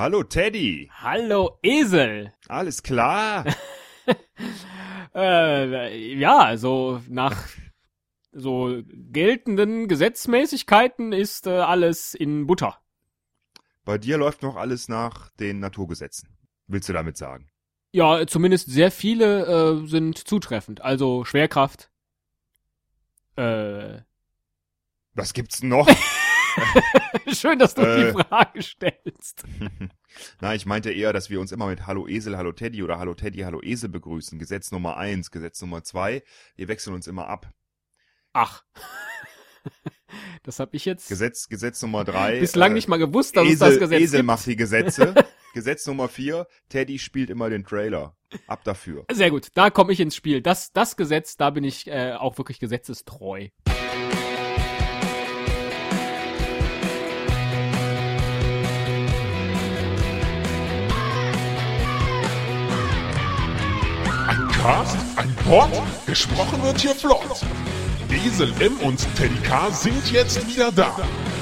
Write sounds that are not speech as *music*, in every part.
Hallo Teddy. Hallo Esel. Alles klar? *laughs* äh, ja, also nach so geltenden Gesetzmäßigkeiten ist äh, alles in Butter. Bei dir läuft noch alles nach den Naturgesetzen. Willst du damit sagen? Ja, zumindest sehr viele äh, sind zutreffend. Also Schwerkraft. Äh. Was gibt's noch? *laughs* *laughs* Schön, dass du äh, die Frage stellst. *laughs* Na, ich meinte eher, dass wir uns immer mit Hallo Esel, Hallo Teddy oder Hallo Teddy, Hallo Esel begrüßen. Gesetz Nummer eins, Gesetz Nummer zwei. Wir wechseln uns immer ab. Ach. *laughs* Das habe ich jetzt. Gesetz, Gesetz Nummer drei. Bislang äh, nicht mal gewusst, dass Esel, es das Gesetz Esel gibt. macht die Gesetze. Gesetz Nummer vier. Teddy spielt immer den Trailer. Ab dafür. Sehr gut. Da komme ich ins Spiel. Das, das Gesetz, da bin ich äh, auch wirklich gesetzestreu. Ein Cast, ein Pod, gesprochen wird hier flott. Esel M und Teddy K sind jetzt wieder da.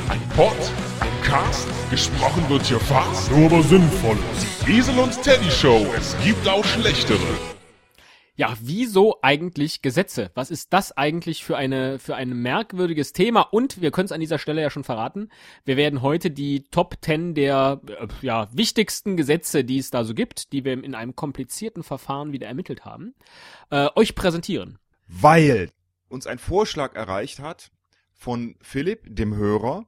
Ein Pod, ein Cast, gesprochen wird hier fast, nur aber sinnvoll. Die Esel und Teddy Show, es gibt auch schlechtere. Ja, wieso eigentlich Gesetze? Was ist das eigentlich für eine für ein merkwürdiges Thema? Und wir können es an dieser Stelle ja schon verraten. Wir werden heute die Top 10 der äh, ja, wichtigsten Gesetze, die es da so gibt, die wir in einem komplizierten Verfahren wieder ermittelt haben, äh, euch präsentieren. Weil uns ein Vorschlag erreicht hat von Philipp, dem Hörer,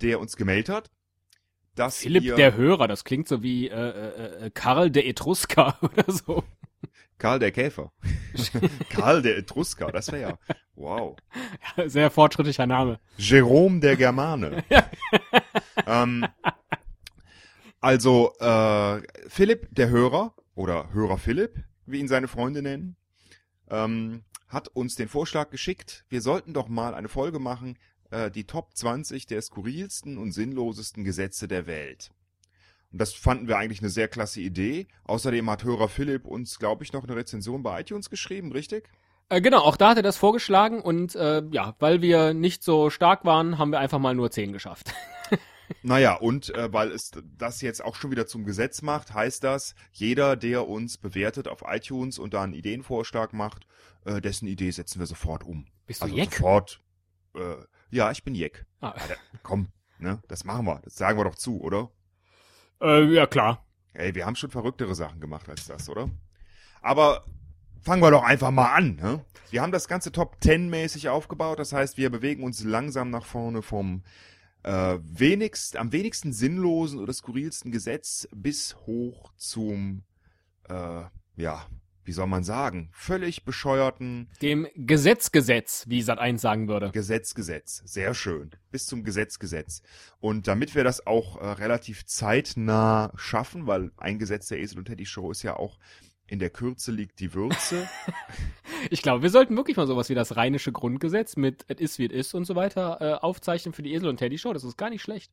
der uns gemeldet hat, dass Philipp ihr, der Hörer, das klingt so wie äh, äh, äh, Karl der Etrusker *laughs* oder so. Karl der Käfer. *laughs* Karl der Etrusker, das wäre ja, wow. Sehr fortschrittlicher Name. Jerome der Germane. *laughs* ähm, also, äh, Philipp, der Hörer, oder Hörer Philipp, wie ihn seine Freunde nennen, ähm, hat uns den Vorschlag geschickt, wir sollten doch mal eine Folge machen, äh, die Top 20 der skurrilsten und sinnlosesten Gesetze der Welt. Und das fanden wir eigentlich eine sehr klasse Idee. Außerdem hat Hörer Philipp uns, glaube ich, noch eine Rezension bei iTunes geschrieben, richtig? Äh, genau, auch da hat er das vorgeschlagen und äh, ja, weil wir nicht so stark waren, haben wir einfach mal nur 10 geschafft. *laughs* Naja, und äh, weil es das jetzt auch schon wieder zum Gesetz macht, heißt das, jeder, der uns bewertet auf iTunes und da einen Ideenvorschlag macht, äh, dessen Idee setzen wir sofort um. Bist du also Jeck? sofort. Äh, ja, ich bin Jeck. Ah. Alter, komm, ne, das machen wir. Das sagen wir doch zu, oder? Äh, ja, klar. Ey, wir haben schon verrücktere Sachen gemacht als das, oder? Aber fangen wir doch einfach mal an. Ne? Wir haben das Ganze Top 10 mäßig aufgebaut. Das heißt, wir bewegen uns langsam nach vorne vom äh, wenigst, am wenigsten sinnlosen oder skurrilsten Gesetz bis hoch zum, äh, ja, wie soll man sagen, völlig bescheuerten Dem Gesetzgesetz, wie Sat 1 sagen würde. Gesetzgesetz. Sehr schön. Bis zum Gesetzgesetz. Und damit wir das auch äh, relativ zeitnah schaffen, weil ein Gesetz der Esel und Teddy Show ist ja auch in der Kürze liegt die Würze. *laughs* Ich glaube, wir sollten wirklich mal sowas wie das rheinische Grundgesetz mit Es ist wie es ist und so weiter äh, aufzeichnen für die Esel und Teddy Show. Das ist gar nicht schlecht.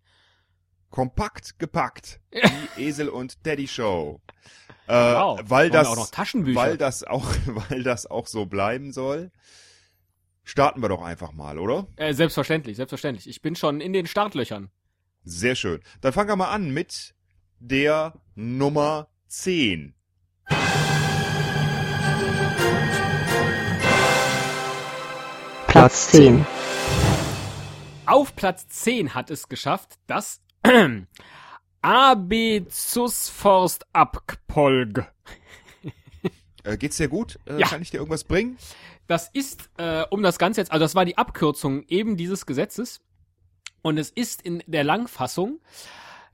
Kompakt gepackt. *laughs* Die Esel und Teddy Show. Äh, Wow. weil das, auch noch Taschenbücher. weil das auch, *laughs* weil das auch so bleiben soll, starten wir doch einfach mal, oder? Äh, selbstverständlich, selbstverständlich. Ich bin schon in den Startlöchern. Sehr schön. Dann fangen wir mal an mit der Nummer 10. Platz 10. Auf Platz 10 hat es geschafft, das *clears throat* Abezusforst Abkpolg. Äh, geht's dir gut? Äh, Ja. Kann ich dir irgendwas bringen? Das ist, äh, um das Ganze jetzt, also das war die Abkürzung eben dieses Gesetzes. Und es ist in der Langfassung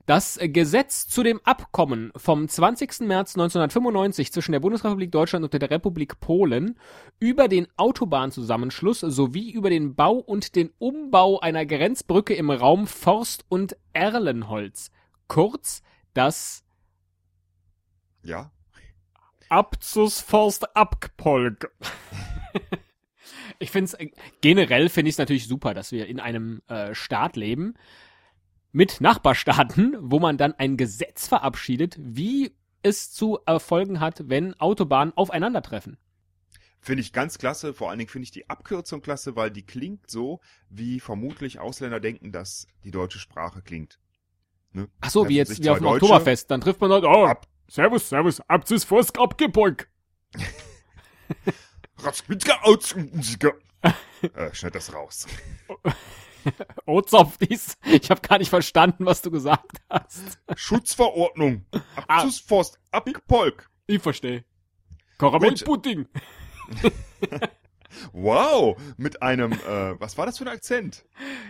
das Gesetz zu dem Abkommen vom 20. März 1995 zwischen der Bundesrepublik Deutschland und der Republik Polen über den Autobahnzusammenschluss sowie über den Bau und den Umbau einer Grenzbrücke im Raum Forst und Erlenholz. Kurz das Ja. Abzusforst Abkpolg. *laughs* ich finde es generell finde ich es natürlich super, dass wir in einem äh, Staat leben mit Nachbarstaaten, wo man dann ein Gesetz verabschiedet, wie es zu erfolgen hat, wenn Autobahnen aufeinandertreffen. Finde ich ganz klasse. Vor allen Dingen finde ich die Abkürzung klasse, weil die klingt so, wie vermutlich Ausländer denken, dass die deutsche Sprache klingt. Ne? Ach so, wie jetzt, wie auf dem Deutsche. Oktoberfest. Dann trifft man dort, oh, Ab. servus, servus, fast abgebeug. *laughs* Ratzmitger Ausmusiker. *laughs* äh, schneid das raus. *laughs* Zopfdies. Ich habe gar nicht verstanden, was du gesagt hast. Schutzverordnung. Ah. Abzugsforst. Abgepolk. Ich verstehe. Karamellpudding. Wow. Mit einem, äh, was war das für ein Akzent?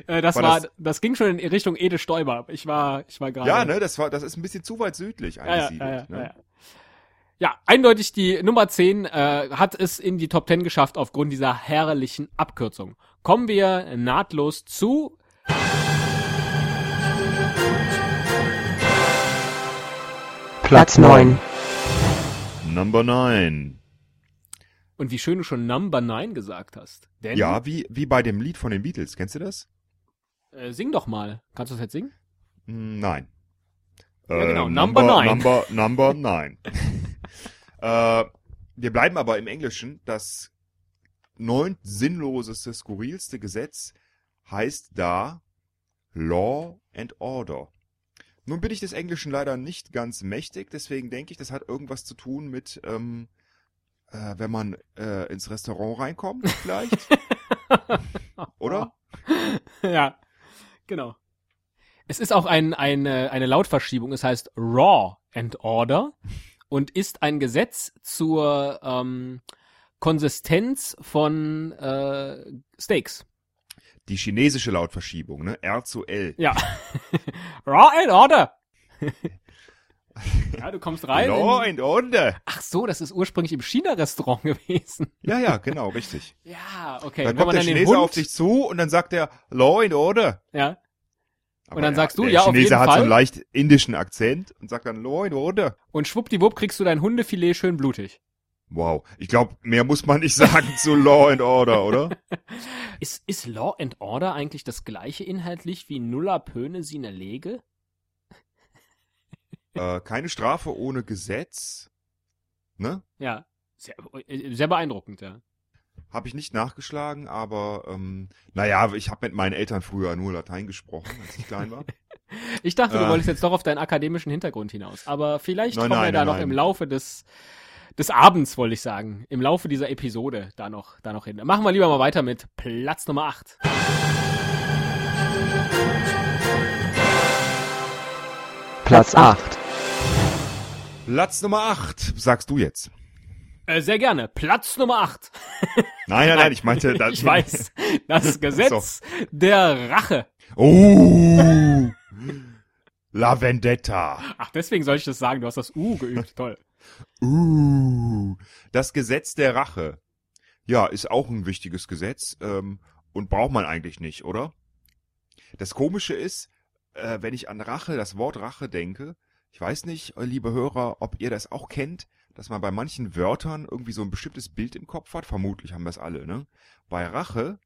Äh, das War war, das- das, ging schon in Richtung Ede Stoiber. Ich war, ich war gerade. Ja, ne, das war, das ist ein bisschen zu weit südlich Ja, ja, ja, angesiedelt. ja, ne? ja. ja, eindeutig die Nummer 10 äh, hat es in die Top 10 geschafft aufgrund dieser herrlichen Abkürzung. Kommen wir nahtlos zu Platz 9. Number 9. und wie schön du schon Number 9 gesagt hast. Denn, Ja, wie, wie bei dem Lied von den Beatles. Kennst du das? äh, sing doch mal. Kannst du das jetzt singen? Hm, Nein. Ja, Äh, genau, Number Nine. Number, *laughs* number nine. *laughs* äh, wir bleiben aber im Englischen. Das neunt sinnloseste, skurrilste Gesetz heißt da Law and Order. Nun bin ich des Englischen leider nicht ganz mächtig, deswegen denke ich, das hat irgendwas zu tun mit, ähm, äh, wenn man äh, ins Restaurant reinkommt, vielleicht. *laughs* Oder? *laughs* ja, genau. Es ist auch ein, eine, eine Lautverschiebung. Es heißt Raw and Order und ist ein Gesetz zur ähm, Konsistenz von äh, Steaks. Die chinesische Lautverschiebung, ne? R zu L. Ja. *laughs* Raw and Order. Ja, du kommst rein. Law In, and Order. ach so, das ist ursprünglich im China-Restaurant *laughs* gewesen. Ja, ja, genau, richtig. Ja, okay. Dann Wenn kommt man der Chinese Hund, auf dich zu und dann sagt er Law and Order. ja, Aber dann er- sagst du, der ja, auf Chinese jeden hat so Fall. einen leicht indischen Akzent und sagt dann Law and Order. und schwuppdiwupp kriegst du dein Hundefilet schön blutig. Wow, ich glaube, mehr muss man nicht *laughs* sagen zu Law and Order, oder? *laughs* Ist, ist Law and Order eigentlich das gleiche inhaltlich wie Nulla Pöne sine Lege? Äh, keine Strafe ohne Gesetz. Ne? Ja, sehr, äh, sehr beeindruckend, ja. Habe ich nicht nachgeschlagen, aber ähm, naja, ich habe mit meinen Eltern früher nur Latein gesprochen, als ich klein war. *laughs* Ich dachte, du Äh. wolltest jetzt doch auf deinen akademischen Hintergrund hinaus. Aber vielleicht Nein, kommen wir nein, da nein, noch nein. im Laufe des, des Abends, wollte ich sagen. Im Laufe dieser Episode da noch, da noch hin. Machen wir lieber mal weiter mit Platz Nummer 8. Platz 8. Platz Nummer 8, sagst du jetzt. Äh, sehr gerne. Platz Nummer 8. *laughs* Nein, nein, nein, ich meinte... *laughs* das- ich weiß. Das Gesetz der Rache. Oh! La Vendetta. Ach, deswegen soll ich das sagen. Du hast das U geübt. Toll. *laughs* Uh, das Gesetz der Rache. Ja, ist auch ein wichtiges Gesetz ähm, und braucht man eigentlich nicht, oder? Das Komische ist, äh, wenn ich an Rache, das Wort Rache denke, ich weiß nicht, äh, liebe Hörer, ob ihr das auch kennt, dass man bei manchen Wörtern irgendwie so ein bestimmtes Bild im Kopf hat. Vermutlich haben wir es alle, ne? Bei Rache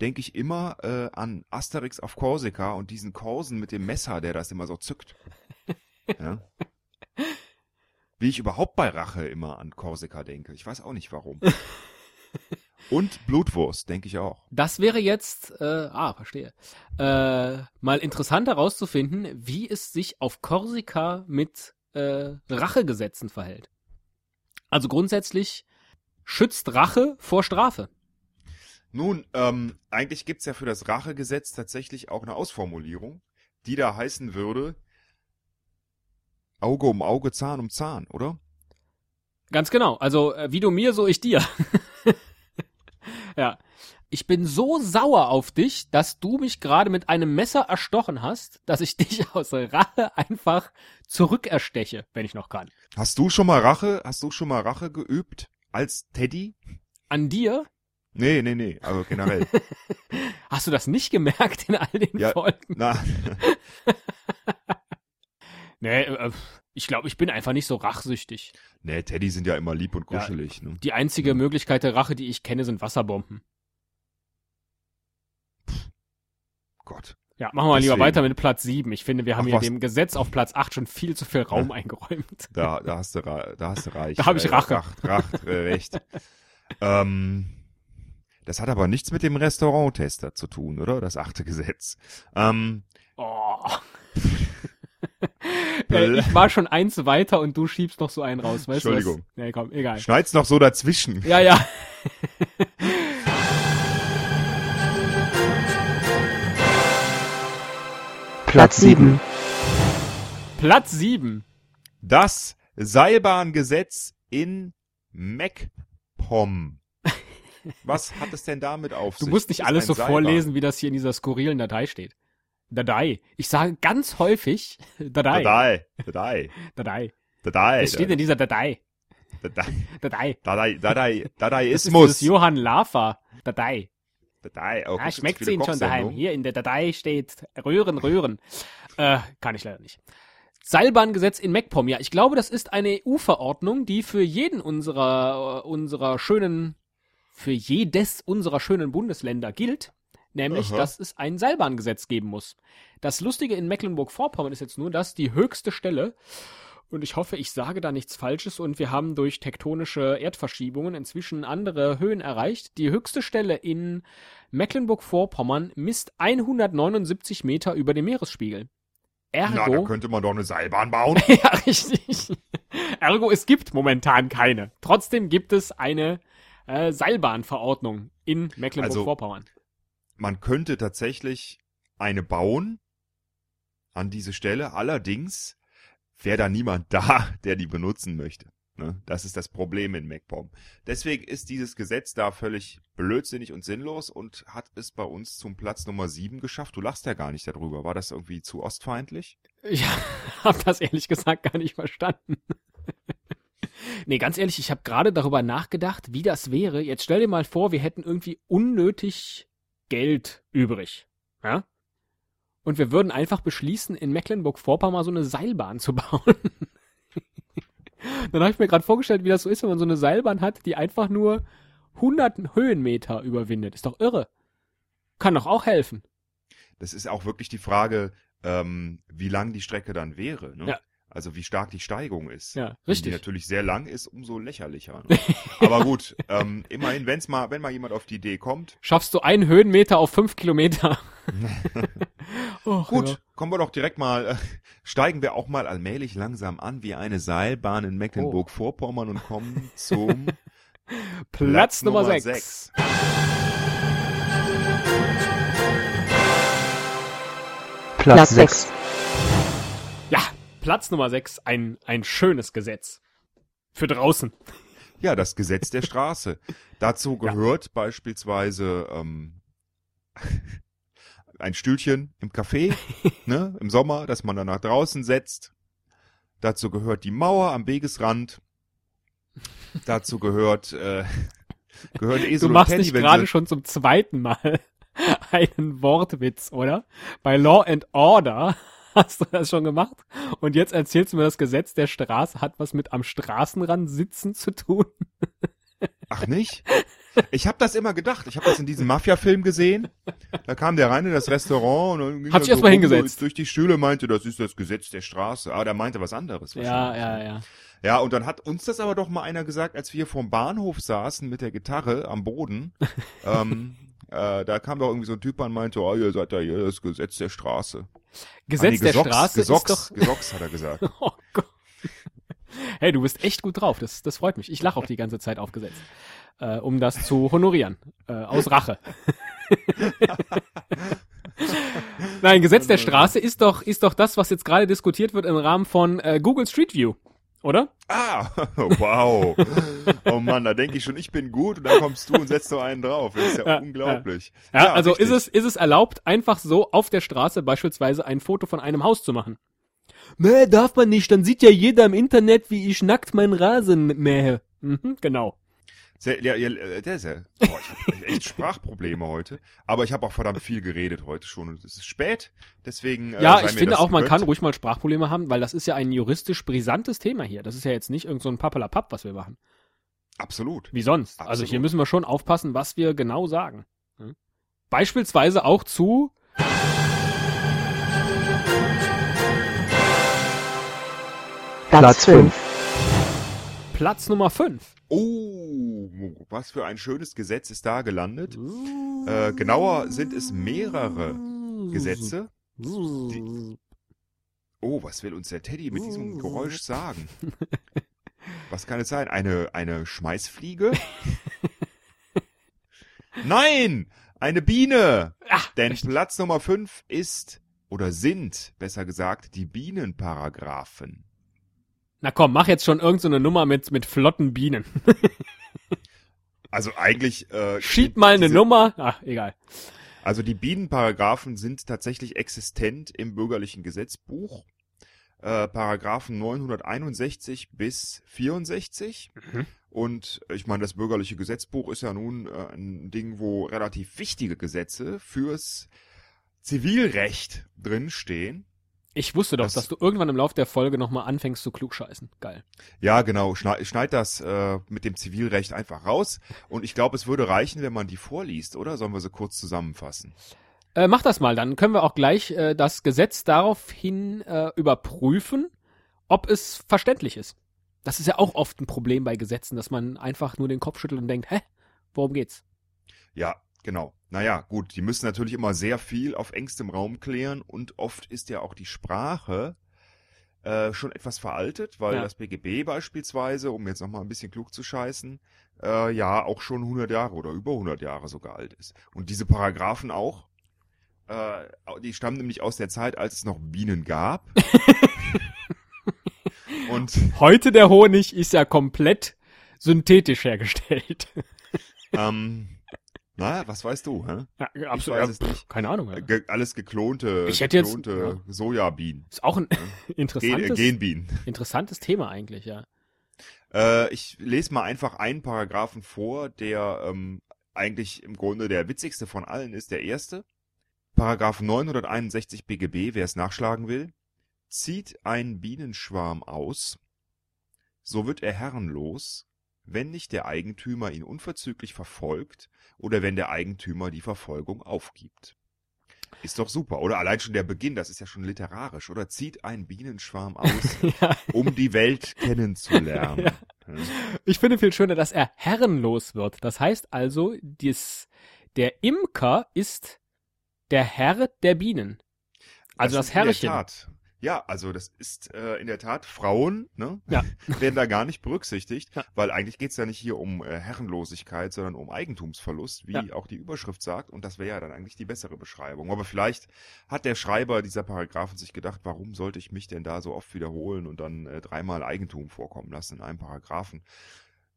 denke ich immer äh, an Asterix auf Korsika und diesen Korsen mit dem Messer, der das immer so zückt. *laughs* Ja? Wie ich überhaupt bei Rache immer an Korsika denke. Ich weiß auch nicht warum. *laughs* Und Blutwurst, denke ich auch. Das wäre jetzt, äh, ah, verstehe, äh, mal interessant herauszufinden, wie es sich auf Korsika mit äh, Rachegesetzen verhält. Also grundsätzlich schützt Rache vor Strafe. Nun, ähm, eigentlich gibt's ja für das Rachegesetz tatsächlich auch eine Ausformulierung, die da heißen würde Auge um Auge, Zahn um Zahn, oder? Ganz genau. Also äh, wie du mir, so ich dir. *laughs* ja. Ich bin so sauer auf dich, dass du mich gerade mit einem Messer erstochen hast, dass ich dich *laughs* aus Rache einfach zurückersteche, wenn ich noch kann. Hast du schon mal Rache, hast du schon mal Rache geübt als Teddy? An dir? Nee, nee, nee, also generell. *laughs* Hast du das nicht gemerkt in all den Ja. Folgen? Na, *laughs* Nee, äh, ich glaube, ich bin einfach nicht so rachsüchtig. nee, Teddy sind ja immer lieb und Ja. kuschelig, ne? Die einzige Möglichkeit der Rache, die ich kenne, sind Wasserbomben. Gott. Ja, machen wir mal lieber Deswegen. weiter mit Platz 7. Ich finde, wir haben Ach, hier was? dem Gesetz auf Platz 8 schon viel zu viel Raum eingeräumt. Da, da hast du, da hast du reich. *laughs* Da hab ich äh, Rache. Racht, Racht, äh, recht. *laughs* ähm, das hat aber nichts mit dem Restauranttester zu tun, oder? Das achte Gesetz. Ähm, Oh. *laughs* Ich war schon eins weiter und du schiebst noch so einen raus, weißt Entschuldigung. du? was? Nee, komm, egal. Schneid's noch so dazwischen. Ja, ja. *laughs* Platz 7, Platz 7. Das Seilbahngesetz in MacPom. *laughs* Was hat es denn damit auf Du sich? musst nicht alles so Seilbahn. vorlesen, wie das hier in dieser skurrilen Datei steht. Datei. Ich sage ganz häufig Datei. Datei. Datei. Datei. Datei. Es steht in dieser Datei. Datei. Datei. Datei. Datei. Das ist Dadaismus. Johann Laffer. Datei. Datei. Oh, Ah, du schmeckt viele Ihnen schon daheim. Hier in der Datei steht Röhren, Röhren. Äh, kann ich leider nicht. Seilbahngesetz in MacPom. Ja, ich glaube, das ist eine EU-Verordnung, die für jeden unserer, äh, unserer schönen, für jedes unserer schönen Bundesländer gilt. Nämlich, Aha. dass es ein Seilbahngesetz geben muss. Das Lustige in Mecklenburg-Vorpommern ist jetzt nur, dass die höchste Stelle, und ich hoffe, ich sage da nichts Falsches, und wir haben durch tektonische Erdverschiebungen inzwischen andere Höhen erreicht. Die höchste Stelle in Mecklenburg-Vorpommern misst 179 Meter über dem Meeresspiegel. Na, da Ergo, könnte man doch eine Seilbahn bauen. *laughs* ja, richtig. Ergo, es gibt momentan keine. Trotzdem gibt es eine äh, Seilbahnverordnung in Mecklenburg-Vorpommern. Man könnte tatsächlich eine bauen an diese Stelle. Allerdings wäre da niemand *laughs* da, der die benutzen möchte. Ne? Das ist das Problem in MacPom. Deswegen ist dieses Gesetz da völlig blödsinnig und sinnlos und hat es bei uns zum Platz Nummer 7 geschafft. Du lachst ja gar nicht darüber. War das irgendwie zu ostfeindlich? Ich *laughs* habe das ehrlich gesagt gar nicht verstanden. *laughs* nee, ganz ehrlich, ich habe gerade darüber nachgedacht, wie das wäre. Jetzt stell dir mal vor, wir hätten irgendwie unnötig Geld übrig. Ja? Und wir würden einfach beschließen, in Mecklenburg-Vorpommern so eine Seilbahn zu *laughs* bauen. Dann habe ich mir gerade vorgestellt, wie das so ist, wenn man so eine Seilbahn hat, die einfach nur 100 Höhenmeter überwindet. Ist doch irre. Kann doch auch helfen. Das ist auch wirklich die Frage, ähm, wie lang die Strecke dann wäre. Ne? Ja. Also wie stark die Steigung ist. Ja, Wenn die richtig. natürlich sehr lang ist, umso lächerlicher. Ne? *laughs* Aber gut, ähm, immerhin, wenn's mal, wenn mal jemand auf die Idee kommt, Schaffst du einen Höhenmeter auf fünf Kilometer? *laughs* *laughs* Gut, ja. kommen wir doch direkt mal, äh, steigen wir auch mal allmählich langsam an wie eine Seilbahn in Mecklenburg-Vorpommern und kommen zum Platz, Nummer Nummer 6. sechs. Platz 6, Ja, Platz Nummer 6. Ein, ein schönes Gesetz. Für draußen. Ja, das Gesetz der Straße. *laughs* Dazu gehört beispielsweise ähm, *laughs* ein Stühlchen im Café, *laughs* ne, im Sommer, dass man dann nach draußen setzt. Dazu gehört die Mauer am Wegesrand. Dazu gehört äh, gehören Du Esel und machst Teddy, dich gerade schon zum zweiten Mal einen Wortwitz, oder? Bei Law and Order *laughs* hast du das schon gemacht. Und jetzt erzählst du mir, das Gesetz der Straße hat was mit am Straßenrand sitzen zu tun. *laughs* Ach nicht? Ich habe das immer gedacht. Ich habe das in diesem Mafia-Film gesehen. Da kam der rein in das Restaurant und dann ging Hat er sich erst mal rum, hingesetzt. So durch die Stühle meinte, das ist das Gesetz der Straße. Aber der meinte was anderes. Ja, ja, ja. Ja, und dann hat uns das aber doch mal einer gesagt, als wir vorm Bahnhof saßen mit der Gitarre am Boden. *laughs* ähm, äh, da kam doch irgendwie so ein Typ an und meinte, oh, ihr seid ja hier das Gesetz der Straße. Gesetz Ah, nee, der Gesocks, Straße Gesocks, ist doch... *laughs* Gesocks, hat er gesagt. *laughs* Oh Gott. Hey, du bist echt gut drauf. Das, das freut mich. Ich lache auch die ganze Zeit aufgesetzt. Äh, um das zu honorieren. Äh, aus Rache. *laughs* Nein, Gesetz der Straße ist doch, ist doch das, was jetzt gerade diskutiert wird im Rahmen von äh, Google Street View. Oder? Ah, *laughs* wow. Oh Mann, da denke ich schon, ich bin gut und dann kommst du und setzt so einen drauf. Das ist ja, Ja, unglaublich. Ja, also richtig. ist es, ist es erlaubt, einfach so auf der Straße beispielsweise ein Foto von einem Haus zu machen? Nee, darf man nicht. Dann sieht ja jeder im Internet, wie ich nackt meinen Rasen mähe. Mhm, genau. Sehr, ja, ja, äh, der ist ja. Boah, ich habe echt *laughs* Sprachprobleme heute. Aber ich habe auch verdammt viel geredet heute schon und es ist spät. Deswegen. Äh, Ja, sei ich mir finde das auch, man kann ruhig mal Sprachprobleme haben, weil das ist ja ein juristisch brisantes Thema hier. Das ist ja jetzt nicht irgend so ein Pappelapapp, was wir machen. Absolut. Wie sonst. Also Absolut. hier müssen wir schon aufpassen, was wir genau sagen. Hm? Beispielsweise auch zu Platz 5, Platz Nummer 5. Oh, was für ein schönes Gesetz ist da gelandet. Äh, genauer sind es mehrere Gesetze. Oh, was will uns der Teddy mit diesem Geräusch sagen? *laughs* Was kann es sein? Eine, eine Schmeißfliege? *laughs* Nein! Eine Biene! Ach, Denn richtig. Platz Nummer 5 ist, oder sind, besser gesagt, die Bienenparagraphen. Na komm, mach jetzt schon irgendeine so eine Nummer mit, mit flotten Bienen. *laughs* Also eigentlich. Äh, Schieb mal eine Nummer. Ach, egal. Also die Bienenparagraphen sind tatsächlich existent im bürgerlichen Gesetzbuch. Äh, Paragraphen 961 bis 64. Mhm. Und ich meine, das bürgerliche Gesetzbuch ist ja nun äh, ein Ding, wo relativ wichtige Gesetze fürs Zivilrecht drinstehen. Ich wusste doch, Das- dass du irgendwann im Laufe der Folge nochmal anfängst zu klugscheißen. Geil. Ja, genau. Schneid, schneid das äh, mit dem Zivilrecht einfach raus. Und ich glaube, es würde reichen, wenn man die vorliest, oder? Sollen wir sie kurz zusammenfassen? Äh, mach das mal, dann können wir auch gleich äh, das Gesetz daraufhin äh, überprüfen, ob es verständlich ist. Das ist ja auch oft ein Problem bei Gesetzen, dass man einfach nur den Kopf schüttelt und denkt, hä, worum geht's? Ja, genau. Naja, gut, die müssen natürlich immer sehr viel auf engstem Raum klären und oft ist ja auch die Sprache äh, schon etwas veraltet, weil Ja. das BGB beispielsweise, um jetzt nochmal ein bisschen klug zu scheißen, äh, ja auch schon 100 Jahre oder über 100 Jahre sogar alt ist. Und diese Paragraphen auch, äh, die stammen nämlich aus der Zeit, als es noch Bienen gab. *laughs* und Heute der Honig ist ja komplett synthetisch hergestellt. ähm, naja, was weißt du, hä? ja, Ich weiß es nicht. Keine Ahnung. Ja. Ge alles geklonte, Ich hätte jetzt- geklonte Sojabienen. Ist auch ein *laughs* Gen interessantes, Genbienen. interessantes Thema eigentlich, ja. Äh, ich lese mal einfach einen Paragraphen vor, der ähm, eigentlich im Grunde der witzigste von allen ist, der erste. Paragraph 961 BGB, wer es nachschlagen will. Zieht ein Bienenschwarm aus, so wird er herrenlos, wenn nicht der Eigentümer ihn unverzüglich verfolgt oder wenn der Eigentümer die Verfolgung aufgibt. Ist doch super, oder? Allein schon der Beginn, das ist ja schon literarisch, oder? Zieht ein Bienenschwarm aus, *laughs* ja. um die Welt kennenzulernen. *laughs* Hm. Ich finde viel schöner, dass er herrenlos wird. Das heißt also, dies, der Imker ist der Herr der Bienen. Also das, ist in der Herrchen. Tat. Ja, also das ist äh, in der Tat Frauen, ne? Ja. *laughs* werden da gar nicht berücksichtigt, Ja. weil eigentlich geht's ja nicht hier um äh, Herrenlosigkeit, sondern um Eigentumsverlust, wie Ja. auch die Überschrift sagt. Und das wäre ja dann eigentlich die bessere Beschreibung. Aber vielleicht hat der Schreiber dieser Paragraphen sich gedacht, warum sollte ich mich denn da so oft wiederholen und dann äh, dreimal Eigentum vorkommen lassen in einem Paragraphen?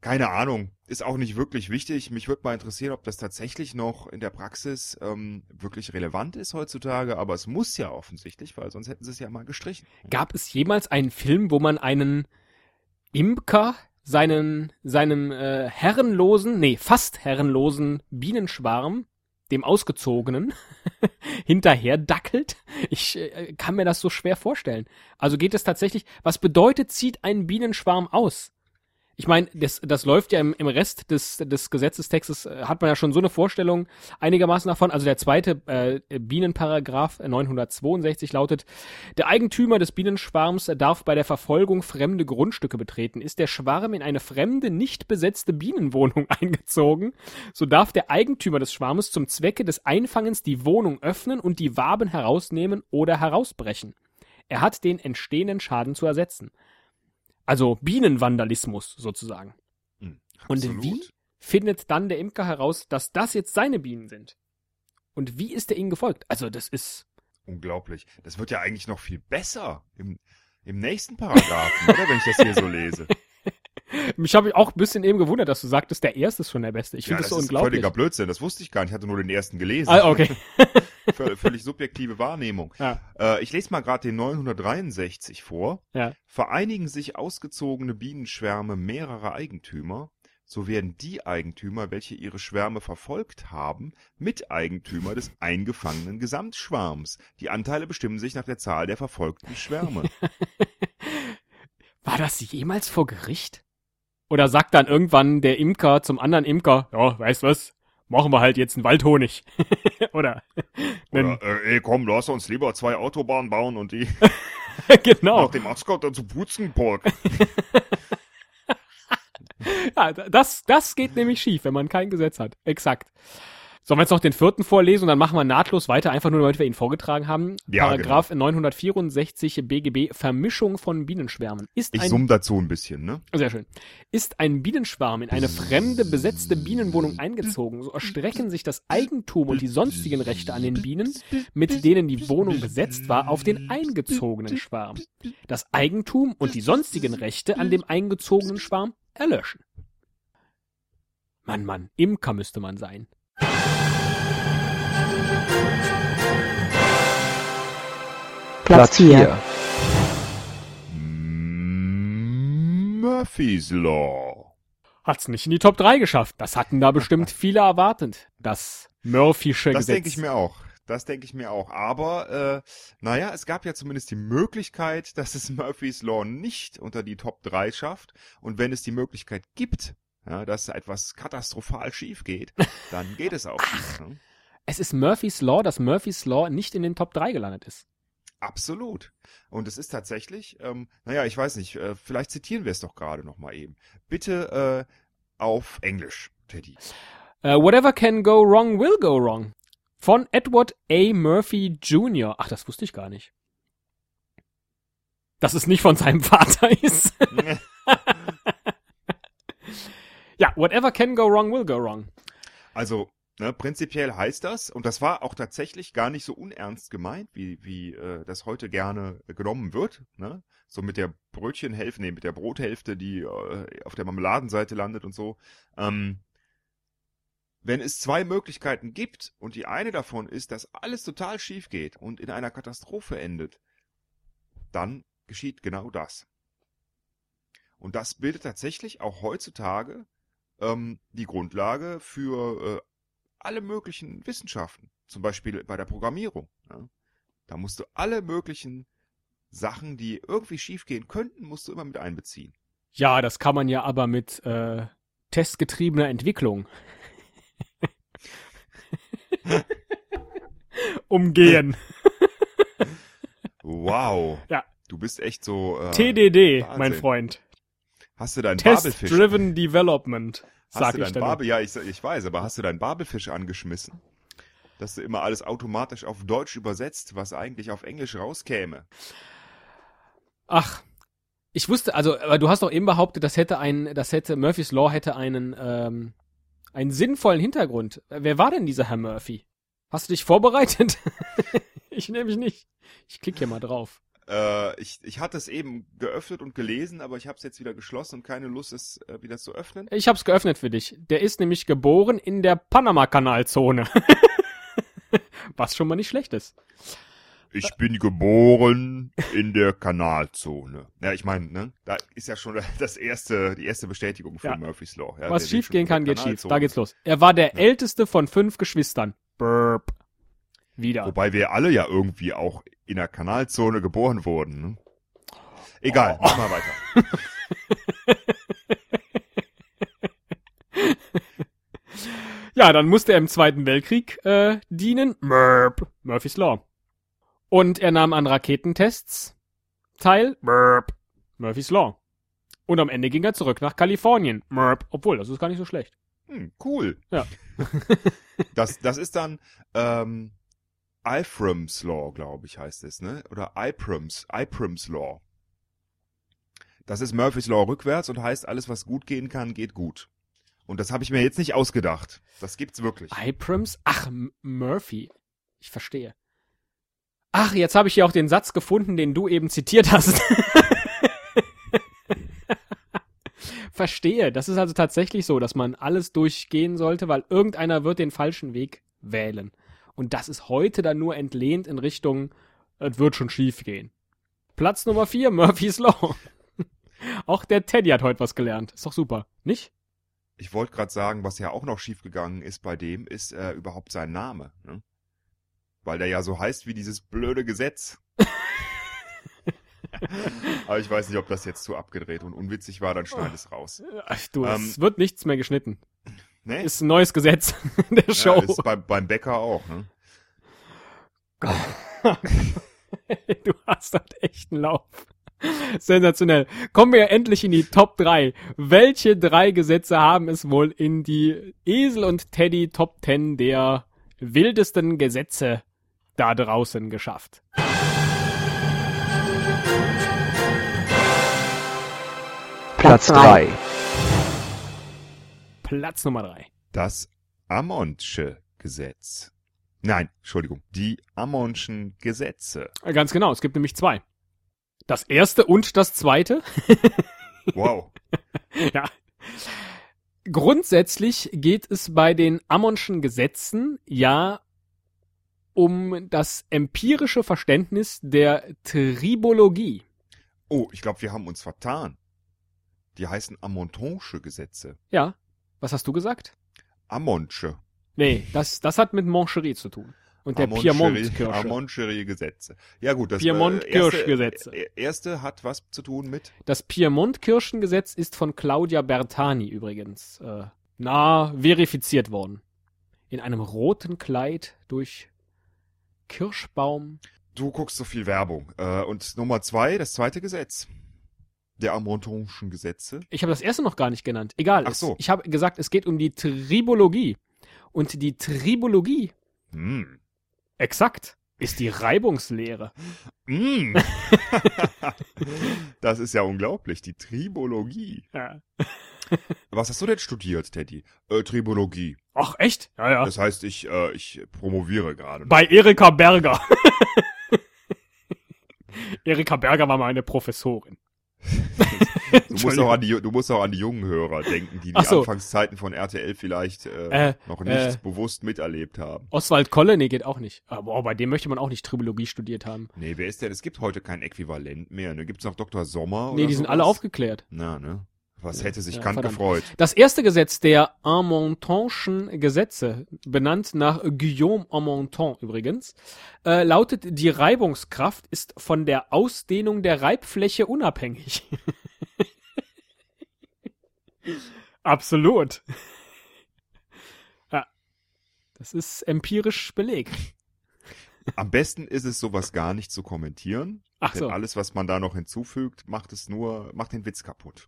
Keine Ahnung, ist auch nicht wirklich wichtig. Mich würde mal interessieren, ob das tatsächlich noch in der Praxis ähm, wirklich relevant ist heutzutage, aber es muss ja offensichtlich, weil sonst hätten sie es ja mal gestrichen. Gab es jemals einen Film, wo man einen Imker seinen, seinem äh, herrenlosen, nee, fast herrenlosen Bienenschwarm, dem ausgezogenen, *laughs* hinterher dackelt? Ich äh, kann mir das so schwer vorstellen. Also geht es tatsächlich, was bedeutet, zieht ein Bienenschwarm aus? Ich meine, das, das läuft ja im, im Rest des, des Gesetzestextes, äh, hat man ja schon so eine Vorstellung einigermaßen davon. Also der zweite äh, Bienenparagraph äh, 962 lautet, der Eigentümer des Bienenschwarms darf bei der Verfolgung fremde Grundstücke betreten. Ist der Schwarm in eine fremde, nicht besetzte Bienenwohnung *laughs* eingezogen, so darf der Eigentümer des Schwarmes zum Zwecke des Einfangens die Wohnung öffnen und die Waben herausnehmen oder herausbrechen. Er hat den entstehenden Schaden zu ersetzen. Also Bienenvandalismus sozusagen. Hm, Und wie findet dann der Imker heraus, dass das jetzt seine Bienen sind? Und wie ist er ihnen gefolgt? Also das ist Unglaublich. Das wird ja eigentlich noch viel besser im, im nächsten Paragraphen, oder? Wenn ich das hier so lese. *laughs* Mich habe ich auch ein bisschen eben gewundert, dass du sagtest, der erste ist schon der beste. Ich ja, finde das das so ist unglaublich. völliger Blödsinn. Das wusste ich gar nicht. Ich hatte nur den ersten gelesen. Ah, okay. *laughs* Völ- *laughs* völlig subjektive Wahrnehmung. Ja. Äh, ich lese mal gerade den 963 vor. Ja. Vereinigen sich ausgezogene Bienenschwärme mehrerer Eigentümer, so werden die Eigentümer, welche ihre Schwärme verfolgt haben, Miteigentümer des eingefangenen Gesamtschwarms. Die Anteile bestimmen sich nach der Zahl der verfolgten Schwärme. *laughs* War das jemals vor Gericht? Oder sagt dann irgendwann der Imker zum anderen Imker, ja, weißt was, machen wir halt jetzt einen Waldhonig. *laughs* Oder, Oder, äh, ey, komm, lass uns lieber zwei Autobahnen bauen und die *laughs* genau. nach dem Ascot dann zu putzen, Pork. *laughs* Ja, das, das geht nämlich schief, wenn man kein Gesetz hat. Exakt. Sollen wir jetzt noch den vierten vorlesen und dann machen wir nahtlos weiter, einfach nur, damit wir ihn vorgetragen haben. Ja, Paragraph 964 BGB, Vermischung von Bienenschwärmen. Ist Ich ein, summ dazu ein bisschen, ne? sehr schön. Ist ein Bienenschwarm in eine fremde, besetzte Bienenwohnung eingezogen, so erstrecken sich das Eigentum und die sonstigen Rechte an den Bienen, mit denen die Wohnung besetzt war, auf den eingezogenen Schwarm. Das Eigentum und die sonstigen Rechte an dem eingezogenen Schwarm erlöschen. Mann, Mann, Imker müsste man sein. Platz 4, Murphy's Law. Hat's nicht in die Top 3 geschafft. Das hatten da bestimmt *laughs* viele erwartet. Das Murphysche Das Gesetz. denke ich mir auch. Das denke ich mir auch. Aber, äh, naja, es gab ja zumindest die Möglichkeit, dass es Murphy's Law nicht unter die Top 3 schafft. Und wenn es die Möglichkeit gibt, ja, dass etwas katastrophal schief geht, dann geht es auch *laughs* schief. Ne? Es ist Murphy's Law, dass Murphy's Law nicht in den Top 3 gelandet ist. Absolut. Und es ist tatsächlich, ähm, naja, ich weiß nicht, äh, vielleicht zitieren wir es doch gerade nochmal eben. Bitte äh, auf Englisch, Teddy. Uh, whatever can go wrong will go wrong. Von Edward A. Murphy Jr. Ach, das wusste ich gar nicht. Dass es nicht von seinem *laughs* Vater ist. *laughs* ja, whatever can go wrong will go wrong. Also, ne, prinzipiell heißt das, und das war auch tatsächlich gar nicht so unernst gemeint, wie, wie äh, das heute gerne genommen wird, ne? So mit der Brötchenhälfte, nee, mit der Brothälfte, die äh, auf der Marmeladenseite landet und so. Ähm, wenn es zwei Möglichkeiten gibt und die eine davon ist, dass alles total schief geht und in einer Katastrophe endet, dann geschieht genau das. Und das bildet tatsächlich auch heutzutage ähm, die Grundlage für äh, alle möglichen Wissenschaften. Zum Beispiel bei der Programmierung. Ja. Da musst du alle möglichen Sachen, die irgendwie schiefgehen könnten, musst du immer mit einbeziehen. Ja, das kann man ja aber mit äh, testgetriebener Entwicklung *laughs* umgehen. Wow. Ja. Du bist echt so. Äh, TDD, Wahnsinn. mein Freund. Hast du deinen Babelfisch? Test-Driven Development, Hast sag du ich deinen dann. Babel? Ja, ich, ich weiß, aber hast du deinen Babelfisch angeschmissen? Dass du immer alles automatisch auf Deutsch übersetzt, was eigentlich auf Englisch rauskäme. Ach, ich wusste, also, aber du hast doch eben behauptet, das hätte ein, das hätte, Murphy's Law hätte einen, ähm, einen sinnvollen Hintergrund. Wer war denn dieser Herr Murphy? Hast du dich vorbereitet? *laughs* ich nämlich nicht. Ich klicke hier mal drauf. Äh, ich, ich hatte es eben geöffnet und gelesen, aber ich habe es jetzt wieder geschlossen und keine Lust, es äh, wieder zu öffnen. Ich hab's geöffnet für dich. Der ist nämlich geboren in der Panama-Kanalzone. *laughs* Was schon mal nicht schlecht ist. Ich bin geboren in der Kanalzone. Ja, ich meine, ne, da ist ja schon das erste, die erste Bestätigung für Ja. Murphy's Law. Ja, Was schief gehen kann, geht schief. Da geht's los. Er war der älteste von fünf Geschwistern. Burp. Wieder. Wobei wir alle ja irgendwie auch in der Kanalzone geboren wurden. Ne? Egal, mach mal weiter. *laughs* Ja, dann musste er im Zweiten Weltkrieg äh, dienen. Murp. Murphy's Law. Und er nahm an Raketentests teil. Murp. Murphy's Law. Und am Ende ging er zurück nach Kalifornien. Murp. Obwohl, das ist gar nicht so schlecht. Hm, cool. Ja. *laughs* das, das ist dann ähm, Ephraim's Law, glaube ich, heißt es, ne? Oder Ephraim's, Ephraim's Law. Das ist Murphy's Law rückwärts und heißt, alles, was gut gehen kann, geht gut. Und das habe ich mir jetzt nicht ausgedacht. Das gibt's wirklich. Iprams? Ach, M Murphy. Ich verstehe. Ach, jetzt habe ich hier auch den Satz gefunden, den du eben zitiert hast. *laughs* verstehe. Das ist also tatsächlich so, dass man alles durchgehen sollte, weil irgendeiner wird den falschen Weg wählen. Und das ist heute dann nur entlehnt in Richtung, es wird schon schief gehen. Platz Nummer 4, *laughs* Murphy's Law. *laughs* Auch der Teddy hat heute was gelernt. Ist doch super, nicht? Ich wollte gerade sagen, was ja auch noch schiefgegangen ist bei dem, ist äh, überhaupt sein Name. Ne? Weil der ja so heißt wie dieses blöde Gesetz. *laughs* Aber ich weiß nicht, ob das jetzt zu abgedreht und unwitzig war, dann schneid es raus. Ach, du, Ähm, es wird nichts mehr geschnitten. Ne? Ist ein neues Gesetz der Show. Ja, ist bei, beim Bäcker auch. Ne? *laughs* du hast halt echt einen Lauf. Sensationell. Kommen wir endlich in die Top 3. Welche drei Gesetze haben es wohl in die Esel und Teddy Top 10 der wildesten Gesetze da draußen geschafft? Platz 3. Platz Nummer 3. Das Amondsche Gesetz. Nein, Entschuldigung, die Ammonschen Gesetze. Ganz genau, es gibt nämlich zwei. Das erste und das zweite. *laughs* Wow. ja. Grundsätzlich geht es bei den Ammonschen Gesetzen ja um das empirische Verständnis der Tribologie. Oh, ich glaube, wir haben uns vertan. Die heißen Amontonsche Gesetze. Ja. Was hast du gesagt? Amondsche. Nee, das, das hat mit Moncherie zu tun. Und der Amoncherie- Piemont-Kirsche. Amoncherie Gesetze. Ja gut, das Piemont-Kirschgesetze. äh, erste, erste hat was zu tun mit Das Piemont-Kirschengesetz ist von Claudia Bertani übrigens äh, na verifiziert worden. In einem roten Kleid durch Kirschbaum. Du guckst so viel Werbung. Äh, und Nummer zwei, das zweite Gesetz. Der Amontonschen Gesetze. Ich habe das erste noch gar nicht genannt. Egal. Ach so. Es, ich habe gesagt, es geht um die Tribologie. Und die Tribologie, Hm. exakt, ist die Reibungslehre. Mm. *laughs* das ist ja unglaublich, die Tribologie. Ja. Was hast du denn studiert, Teddy? Äh, Tribologie. Ach, echt? Ja, ja. Das heißt, ich, äh, ich promoviere gerade. Bei Erika Berger. *laughs* Erika Berger war meine Professorin. *laughs* Du musst, auch an die, du musst auch an die jungen Hörer denken, die die so. Anfangszeiten von RTL vielleicht äh, Äh, noch nicht äh. bewusst miterlebt haben. Oswald Kolle, nee, geht auch nicht. Aber oh, bei dem möchte man auch nicht Tribologie studiert haben. Nee, wer ist denn? Es gibt heute kein Äquivalent mehr. Ne? Gibt's noch Dr. Sommer? Nee, die sind sowas? alle aufgeklärt. Na, ne? Was hätte sich Ja, Kant verdammt. gefreut? Das erste Gesetz der Amontonschen Gesetze, benannt nach Guillaume Amonton übrigens, äh, lautet, die Reibungskraft ist von der Ausdehnung der Reibfläche unabhängig. *laughs* Absolut. ja. Das ist empirisch belegt. Am besten ist es, sowas gar nicht zu kommentieren. Ach denn so, alles, was man da noch hinzufügt, macht es nur, macht den Witz kaputt.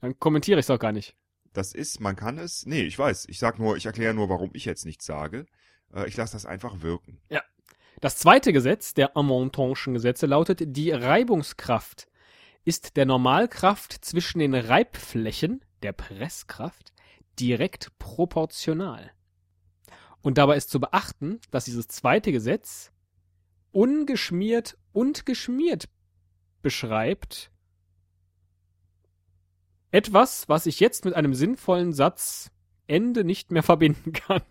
Dann kommentiere ich es doch gar nicht. Das ist, man kann es, nee, ich weiß, ich sag nur, ich erkläre nur, warum ich jetzt nichts sage. Äh, ich lasse das einfach wirken. Das zweite Gesetz der Amontonschen Gesetze lautet, die Reibungskraft ist der Normalkraft zwischen den Reibflächen, der Presskraft, direkt proportional. Und dabei ist zu beachten, dass dieses zweite Gesetz ungeschmiert und geschmiert beschreibt. Etwas, was ich jetzt mit einem sinnvollen Satz Ende nicht mehr *laughs* verbinden kann.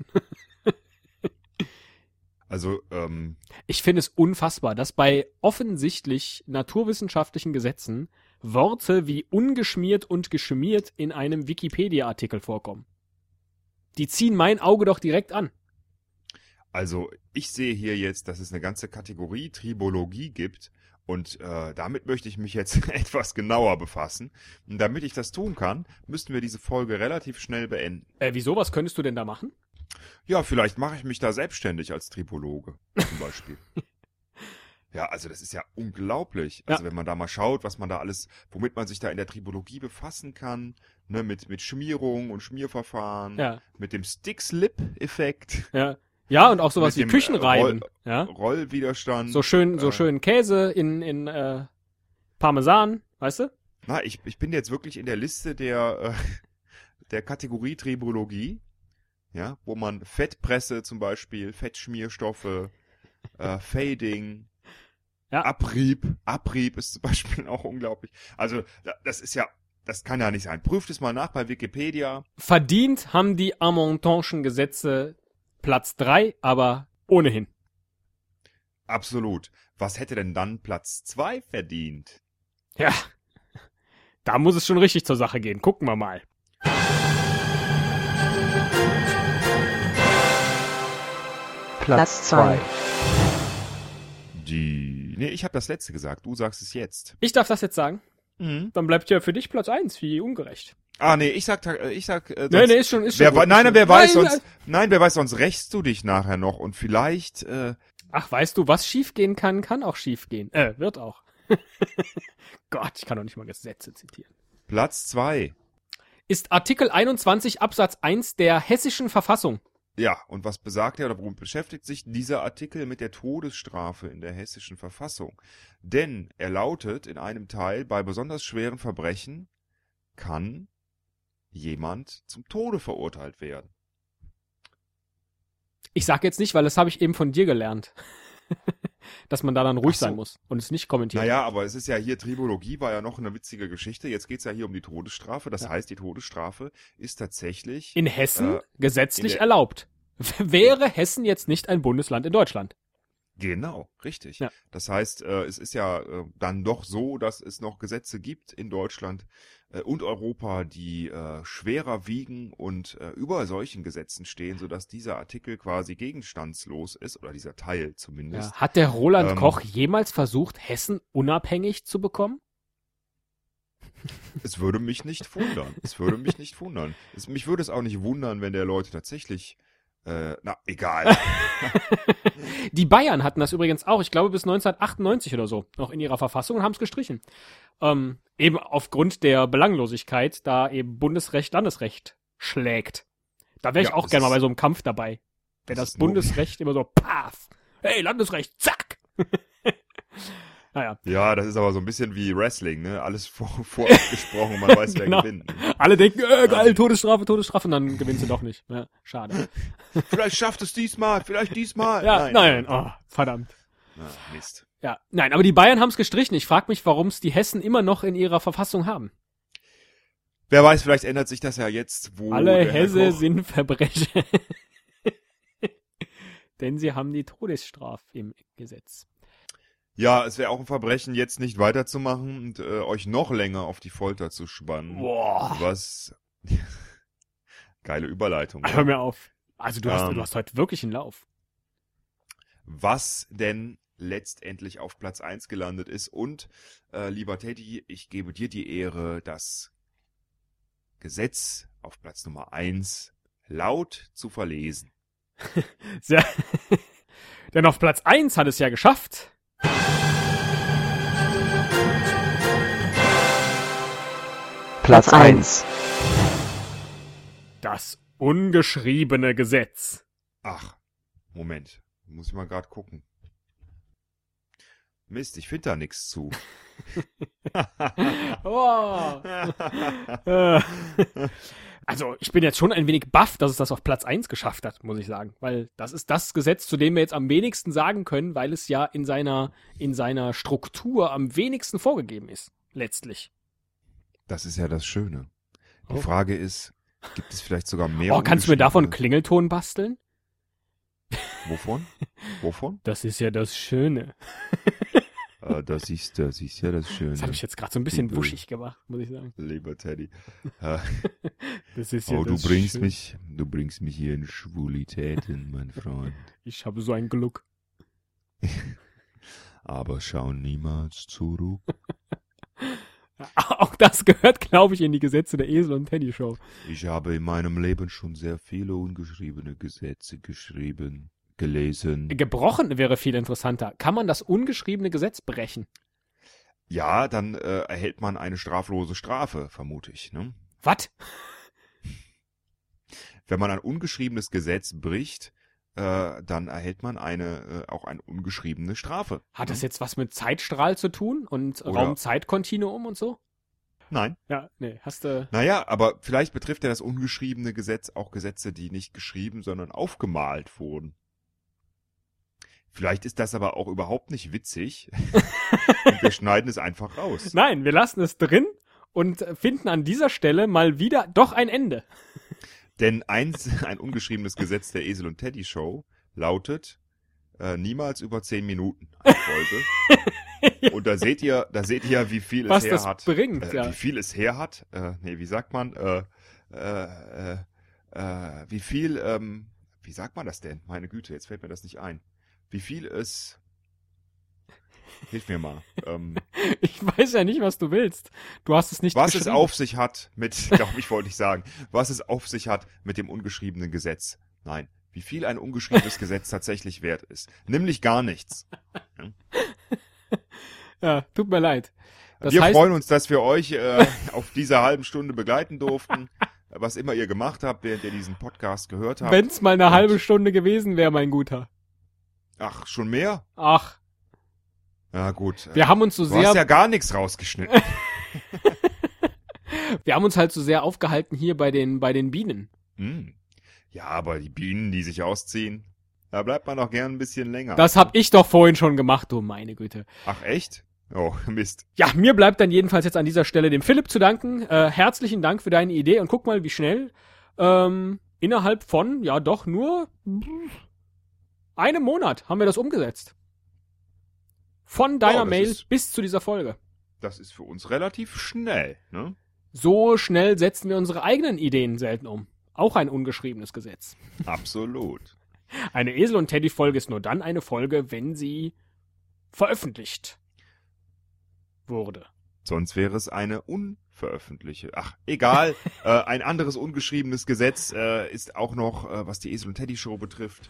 Also, ähm, Ich finde es unfassbar, dass bei offensichtlich naturwissenschaftlichen Gesetzen Worte wie ungeschmiert und geschmiert in einem Wikipedia-Artikel vorkommen. Die ziehen mein Auge doch direkt an. also ich sehe hier jetzt, dass es eine ganze Kategorie Tribologie gibt und äh, damit möchte ich mich jetzt *laughs* etwas genauer befassen. Und damit ich das tun kann, müssten wir diese Folge relativ schnell beenden. Äh, wieso, was könntest du denn da machen? Ja, vielleicht mache ich mich da selbstständig als Tripologe zum Beispiel. *laughs* ja, also das ist ja unglaublich. Also Ja. wenn man da mal schaut, was man da alles, womit man sich da in der Tripologie befassen kann, ne, mit, mit Schmierung und Schmierverfahren, Ja, mit dem Stick-Slip-Effekt, ja. Ja, und auch sowas wie Küchenreiben. äh, ja. Rollwiderstand. So schön, so äh, schön Käse in, in äh, Parmesan, weißt du? Na, ich, ich bin jetzt wirklich in der Liste der, äh, *laughs* der Kategorie Tribologie, ja, wo man Fettpresse zum Beispiel, Fettschmierstoffe, äh, Fading, Ja. Abrieb, Abrieb ist zum Beispiel auch unglaublich. Also, da- das ist ja, das kann ja nicht sein. Prüft es mal nach bei Wikipedia. Verdient haben die Amontonschen Gesetze Platz drei, aber ohnehin. Absolut. Was hätte denn dann Platz zwei verdient? Ja, da muss es schon richtig zur Sache gehen. Gucken wir mal. Platz 2. Die, nee, ich habe das letzte gesagt. Du sagst es jetzt. Ich darf das jetzt sagen. Mhm. Dann bleibt ja für dich Platz eins, wie ungerecht. Ah, nee, ich sag, äh, ich sag, äh, Nee, sonst- nee, ist schon, ist schon. Wer, gut, nein, schon wer weiß Nein, sonst, nein, wer weiß, sonst rächst du dich nachher noch und vielleicht, äh, Ach, weißt du, was schiefgehen kann, kann auch schiefgehen. Äh, wird auch. *laughs* Gott, ich kann doch nicht mal Gesetze zitieren. Platz zwei. Ist Artikel 21 Absatz 1 der hessischen Verfassung. Ja, und was besagt er oder worum beschäftigt sich dieser Artikel mit der Todesstrafe in der hessischen Verfassung? Denn er lautet in einem Teil, bei besonders schweren Verbrechen kann jemand zum Tode verurteilt werden. Ich sag jetzt nicht, weil das habe ich eben von dir gelernt. *laughs* Dass man da dann ruhig so. sein muss und es nicht kommentieren. Naja, aber es ist ja hier, Tribologie war ja noch eine witzige Geschichte. Jetzt geht's ja hier um die Todesstrafe. Das Ja. heißt, die Todesstrafe ist tatsächlich. In Hessen Äh, gesetzlich in erlaubt. *laughs* Wäre Hessen jetzt nicht ein Bundesland in Deutschland? Genau, richtig. Ja. Das heißt, äh, es ist ja äh, dann doch so, dass es noch Gesetze gibt in Deutschland äh, und Europa, die äh, schwerer wiegen und äh, über solchen Gesetzen stehen, sodass dieser Artikel quasi gegenstandslos ist, oder dieser Teil zumindest. Ja. Hat der Roland Ähm, Koch jemals versucht, Hessen unabhängig zu bekommen? Es würde mich nicht wundern. Es würde mich nicht wundern. Es, mich würde es auch nicht wundern, wenn der Leute tatsächlich, äh, na, egal. *laughs* Die Bayern hatten das übrigens auch, ich glaube bis 1998 oder so, noch in ihrer Verfassung und haben es gestrichen. Ähm, eben aufgrund der Belanglosigkeit, da eben Bundesrecht Landesrecht schlägt. Da wäre ich Ja, auch gerne mal bei so einem Kampf dabei. Wenn das das, Bundesrecht immer so, paf, hey, Landesrecht, zack. *laughs* naja, ja, das ist aber so ein bisschen wie Wrestling, ne? Alles vor, *laughs* vorab *laughs* gesprochen und man weiß, wer Genau. gewinnt. alle denken, äh, geil, Todesstrafe, Todesstrafe, und dann gewinnst du doch nicht. Ja, schade. *laughs* Vielleicht schafft es diesmal, vielleicht diesmal. Ja, nein, oh, verdammt. Ah, Mist. Ja, nein, aber die Bayern haben es gestrichen. Ich frage mich, warum es die Hessen immer noch in ihrer Verfassung haben. Wer weiß, vielleicht ändert sich das ja jetzt, wo Alle Hesse sind Verbrecher. Denn sie haben die Todesstrafe im Gesetz. Ja, es wäre auch ein Verbrechen, jetzt nicht weiterzumachen und äh, euch noch länger auf die Folter zu spannen. Boah. Was? *laughs* Geile Überleitung. Hör mir auf. Also du hast, Ähm. du hast heute wirklich einen Lauf. was denn letztendlich auf Platz 1 gelandet ist. Und, äh, lieber Teddy, ich gebe dir die Ehre, das Gesetz auf Platz Nummer 1 laut zu verlesen. *laughs* Sehr. *laughs* Denn auf Platz 1 hat es ja geschafft. Platz 1. Das ungeschriebene Gesetz. Ach, Moment, muss ich mal gerade gucken. Mist, ich finde da nichts zu. Oh. Also, ich bin jetzt schon ein wenig baff, dass es das auf Platz 1 geschafft hat, muss ich sagen. Weil das ist das Gesetz, zu dem wir jetzt am wenigsten sagen können, weil es ja in seiner, in seiner Struktur am wenigsten vorgegeben ist. Letztlich. Das ist ja das Schöne. Die Oh. Frage ist, gibt es vielleicht sogar mehr Oh, kannst du mir davon Klingelton basteln? Wovon? *laughs* Wovon? Das ist ja das Schöne. Äh, das ist, das ist ja das Schöne. Das habe ich jetzt gerade so ein bisschen Liebe- wuschig gemacht, muss ich sagen. Lieber Teddy. Äh, *laughs* Das ist oh, du das bringst Schöne. mich, du bringst mich hier in Schwulitäten, mein Freund. *laughs* Ich habe so ein Glück. *laughs* Aber schau niemals zurück. Auch das gehört, glaube ich, in die Gesetze der Esel und Teddy Show. Ich habe in meinem Leben schon sehr viele ungeschriebene Gesetze geschrieben, gelesen. Gebrochen wäre viel interessanter. Kann man das ungeschriebene Gesetz brechen? Ja, dann äh, erhält man eine straflose Strafe, vermute ich. Ne? Was? *laughs* Wenn man ein ungeschriebenes Gesetz bricht, äh, dann erhält man eine äh, auch eine ungeschriebene Strafe. Hat das Ne? jetzt was mit Zeitstrahl zu tun und Raum-Zeit-Kontinuum und so? Nein. Ja, nee, hast du. Naja, aber vielleicht betrifft ja das ungeschriebene Gesetz auch Gesetze, die nicht geschrieben, sondern aufgemalt wurden. Vielleicht ist das aber auch überhaupt nicht witzig. *laughs* und wir schneiden es einfach raus. Nein, wir lassen es drin und finden an dieser Stelle mal wieder doch ein Ende. Denn eins, ein ungeschriebenes Gesetz der Esel und Teddy Show lautet äh, niemals über zehn Minuten eine Folge. *laughs* und da seht ihr, da seht ihr, wie viel Was es her das hat. bringt, äh, ja. Wie viel es her hat. Äh, nee, wie sagt man? Äh, äh, äh, äh, wie viel, ähm, wie sagt man das denn? Meine Güte, jetzt fällt mir das nicht ein. Wie viel es. Hilf mir mal. *laughs* Ähm, Ich weiß ja nicht, was du willst. Du hast es nicht was es auf sich hat mit, *laughs* glaube ich, wollte ich sagen, was es auf sich hat mit dem ungeschriebenen Gesetz. Nein, wie viel ein ungeschriebenes *laughs* Gesetz tatsächlich wert ist. Nämlich gar nichts. Ja, tut mir leid. Das wir heißt, freuen uns, dass wir euch äh, auf dieser halben Stunde begleiten durften. Was immer ihr gemacht habt, während ihr diesen Podcast gehört habt. wenn's mal eine Und- halbe Stunde gewesen wäre, mein Guter. Ach, schon mehr? Ach, Ja, gut. wir haben uns so du sehr, hast ja gar nichts rausgeschnitten. *laughs* *laughs* wir haben uns halt so sehr aufgehalten hier bei den, bei den Bienen. hm. Ja, aber die Bienen, die sich ausziehen, da bleibt man doch gern ein bisschen länger. Das hab ich doch vorhin schon gemacht, du meine Güte. Ach, echt? Oh, *laughs* Mist. Ja, mir bleibt dann jedenfalls jetzt an dieser Stelle dem Philipp zu danken. Äh, herzlichen Dank für deine Idee und guck mal, wie schnell ähm, innerhalb von, ja doch, nur einem Monat haben wir das umgesetzt. Von deiner Oh, Mail ist- bis zu dieser Folge. Das ist für uns relativ schnell, ne? So schnell setzen wir unsere eigenen Ideen selten um. Auch ein ungeschriebenes Gesetz. *laughs* Absolut. Eine Esel- und Teddy-Folge ist nur dann eine Folge, wenn sie veröffentlicht wurde. Sonst wäre es eine unveröffentlichte. Ach, egal. *laughs* äh, ein anderes ungeschriebenes Gesetz äh, ist auch noch, äh, was die Esel und Teddy Show betrifft,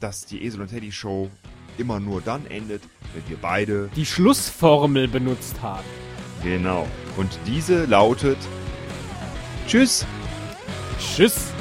dass die Esel und Teddy Show immer nur dann endet, wenn wir beide Die Schlussformel benutzt haben. genau. Und diese lautet Tschüss. Tschüss.